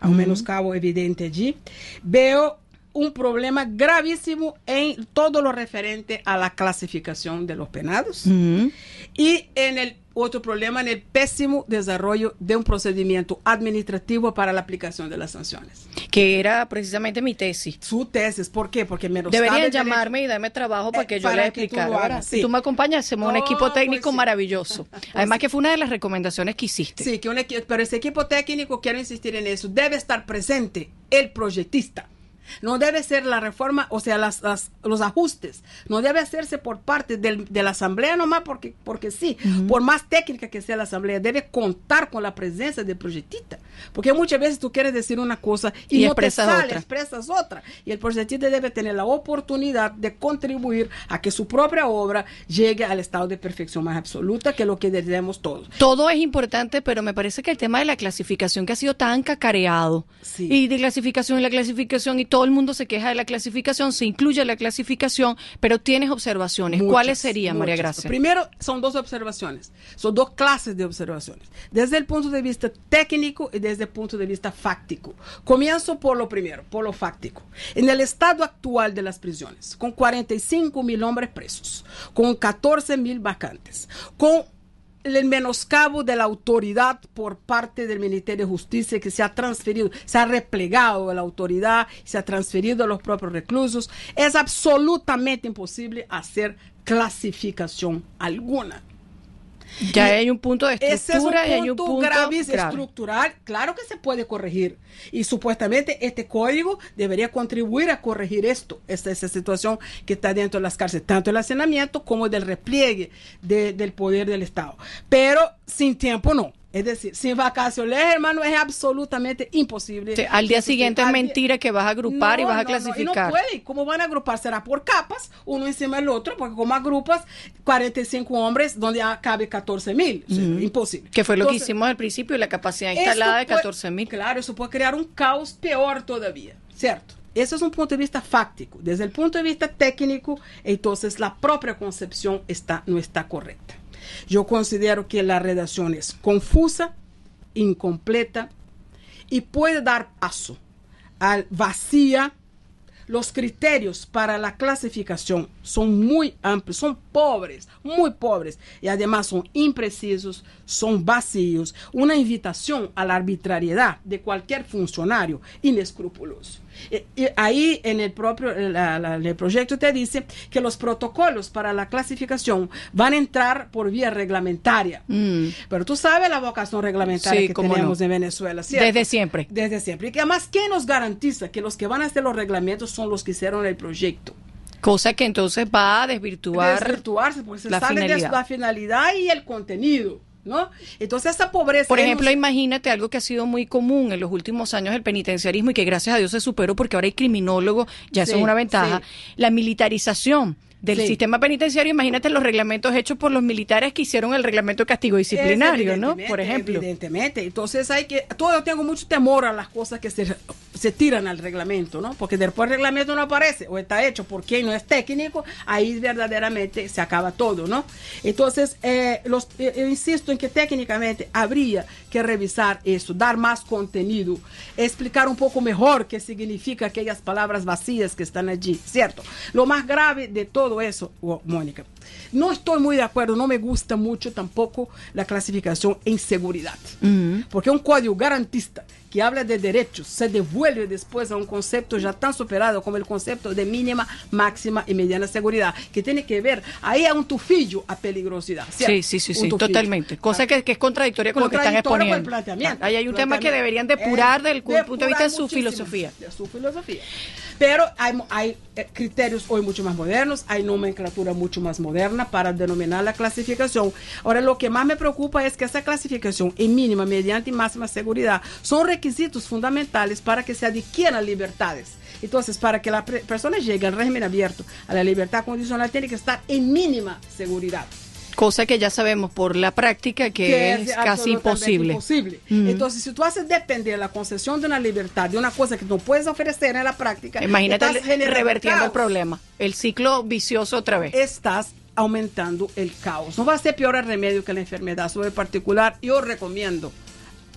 a un uh -huh. menoscabo evidente allí. Veo un problema gravísimo en todo lo referente a la clasificación de los penados y en el otro problema en el pésimo desarrollo de un procedimiento administrativo para la aplicación de las sanciones. Que era precisamente mi tesis. Su tesis, ¿por qué? Porque menos Deberían llamarme y darme trabajo para que yo le explicara. tú, sí. tú me acompañas, hacemos un equipo oh, técnico pues maravilloso. Pues Además que fue una de las recomendaciones que hiciste. Sí, que un pero ese equipo técnico, quiero insistir en eso, debe estar presente el proyectista no debe ser la reforma, o sea, las, los ajustes, no debe hacerse por parte del, de la Asamblea nomás porque, porque sí, por más técnica que sea la Asamblea, debe contar con la presencia del proyectista, porque muchas veces tú quieres decir una cosa y, no te sale, otra. expresas otra, y el proyectista debe tener la oportunidad de contribuir a que su propia obra llegue al estado de perfección más absoluta, que es lo que debemos todos. Todo es importante, pero me parece que el tema de la clasificación que ha sido tan cacareado, y de clasificación y la clasificación y todo el mundo se queja de la clasificación, se incluye la clasificación, pero tienes observaciones. ¿Cuáles serían, María Gracia? Primero, son dos observaciones, son dos clases de observaciones, desde el punto de vista técnico y desde el punto de vista fáctico. Comienzo por lo primero, por lo fáctico. En el estado actual de las prisiones, con 45 mil hombres presos, con 14 mil vacantes, con el menoscabo de la autoridad por parte del Ministerio de Justicia que se ha transferido, se ha replegado de la autoridad, se ha transferido a los propios reclusos, es absolutamente imposible hacer clasificación alguna. Ya hay un punto de estructura y hay un punto estructural, claro que se puede corregir. Y supuestamente este código debería contribuir a corregir esto, esta, esta situación que está dentro de las cárceles, tanto el hacinamiento como del repliegue del poder del Estado. Pero sin tiempo no. Es decir, sin vacaciones, hermano, es absolutamente imposible. al día siguiente es mentira que vas a agrupar y vas a clasificar. No, puede. ¿Cómo van a agrupar? Será por capas, uno encima del otro, porque como agrupas 45 hombres donde cabe 14 mil. Imposible. Que fue lo que hicimos al principio, la capacidad instalada de 14 mil. Claro, eso puede crear un caos peor todavía, ¿cierto? Ese es un punto de vista fáctico. Desde el punto de vista técnico, entonces la propia concepción está, no está correcta. Yo considero que la redacción es confusa, incompleta y puede dar paso al vacía. Los criterios para la clasificación son muy amplios, son pobres, muy pobres y además son imprecisos, son vacíos, una invitación a la arbitrariedad de cualquier funcionario inescrupuloso. Y, ahí en el propio el proyecto te dice que los protocolos para la clasificación van a entrar por vía reglamentaria. Mm. Pero tú sabes la vocación reglamentaria que tenemos en Venezuela, ¿cierto? Desde siempre. Desde siempre. Y que además, ¿quién nos garantiza que los que van a hacer los reglamentos son los que hicieron el proyecto? Cosa que entonces va a desvirtuar. Desvirtuarse, porque se la sale de la finalidad y el contenido. ¿No? Entonces esa pobreza... Por ejemplo, imagínate algo que ha sido muy común en los últimos años del penitenciarismo y que gracias a Dios se superó porque ahora hay criminólogos, ya eso es una ventaja, la militarización del sistema penitenciario, imagínate los reglamentos hechos por los militares que hicieron el reglamento de castigo disciplinario, ¿no? Por ejemplo. Evidentemente. Entonces hay que, todo tengo mucho temor a las cosas que se, se tiran al reglamento, ¿no? Porque después el reglamento no aparece o está hecho por quien no es técnico, ahí verdaderamente se acaba todo, ¿no? Entonces, eh, los, eh, yo insisto en que técnicamente habría que revisar eso, dar más contenido, explicar un poco mejor qué significa aquellas palabras vacías que están allí, ¿cierto? Lo más grave de todo eso, Mónica. No estoy muy de acuerdo, no me gusta mucho tampoco la clasificación en seguridad, porque un código garantista que habla de derechos se devuelve después a un concepto ya tan superado como el concepto de mínima, máxima y mediana seguridad, que tiene que ver, ahí a un tufillo a peligrosidad. Sí, sí, sí, sí totalmente. Cosa que, es contradictoria con lo que están exponiendo. Ahí hay un tema que deberían depurar desde el punto de vista de su filosofía. De su filosofía. Pero hay, hay eh, criterios hoy mucho más modernos, hay nomenclatura mucho más moderna para denominar la clasificación. Ahora, lo que más me preocupa es que esa clasificación en mínima, mediante y máxima seguridad son requisitos fundamentales para que se adquieran libertades. Entonces, para que la persona llegue al régimen abierto, a la libertad condicional, tiene que estar en mínima seguridad. Cosa que ya sabemos por la práctica que, es, casi imposible. Entonces, si tú haces depender la concesión de una libertad de una cosa que no puedes ofrecer en la práctica, imagínate revertiendo el problema, el ciclo vicioso otra vez. Estás aumentando el caos. No va a ser peor el remedio que la enfermedad. Sobre particular, yo recomiendo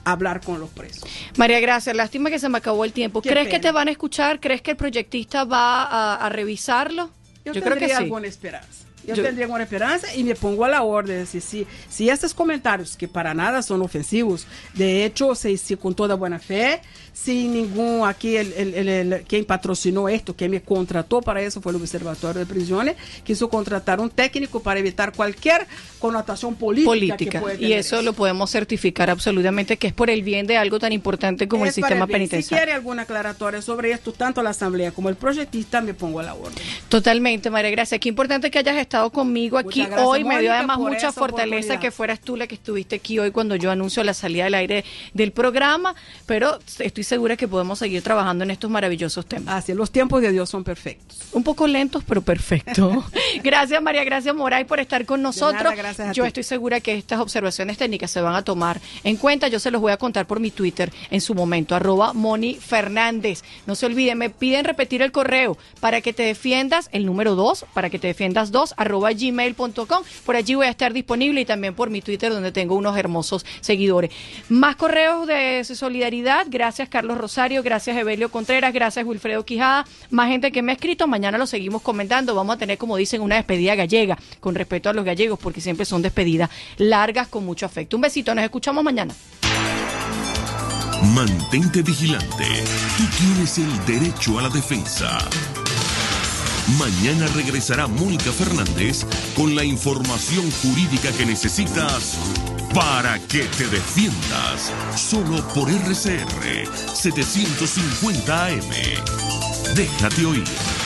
hablar con los presos. María Gracia, lástima que se me acabó el tiempo. ¿Crees que te van a escuchar? ¿Crees que el proyectista va a, revisarlo? Yo, creo que sí. alguna esperanza. Yo, tendría alguna esperanza y me pongo a la orden. Si, si, si estos comentarios, que para nada son ofensivos, de hecho, se, si con toda buena fe, sin ningún, aquí, el, el, el, quien patrocinó esto, quien me contrató para eso fue el Observatorio de Prisiones, quiso contratar un técnico para evitar cualquier connotación política. y eso, lo podemos certificar absolutamente que es por el bien de algo tan importante como el sistema penitenciario. Si quiere alguna aclaratoria sobre esto, tanto la Asamblea como el proyectista, me pongo a la orden. Totalmente, María Gracia. Qué importante que hayas estado conmigo aquí hoy. me dio además mucha fortaleza que fueras tú la que estuviste aquí hoy cuando yo anuncio la salida del aire del programa, pero estoy segura que podemos seguir trabajando en estos maravillosos temas. Así, los tiempos de Dios son perfectos. Un poco lentos, pero perfectos. gracias María, gracias Moray por estar con nosotros. Yo estoy segura que estas observaciones técnicas se van a tomar en cuenta. Yo se los voy a contar por mi Twitter en su momento, arroba Moni Fernández. No se olviden, me piden repetir el correo para que te defiendas, el número 2, para que te defiendas 2, arroba gmail.com. Por allí voy a estar disponible y también por mi Twitter donde tengo unos hermosos seguidores. Más correos de solidaridad. Gracias Carlos Rosario, gracias Evelio Contreras, gracias Wilfredo Quijada. Más gente que me ha escrito. Mañana lo seguimos comentando. Vamos a tener, como dicen, una despedida gallega con respeto a los gallegos porque siempre son despedidas largas con mucho afecto. Un besito, nos escuchamos mañana. Mantente vigilante. Tú tienes el derecho a la defensa. Mañana regresará Mónica Fernández con la información jurídica que necesitas para que te defiendas. Solo por RCR 750 AM. Déjate oír.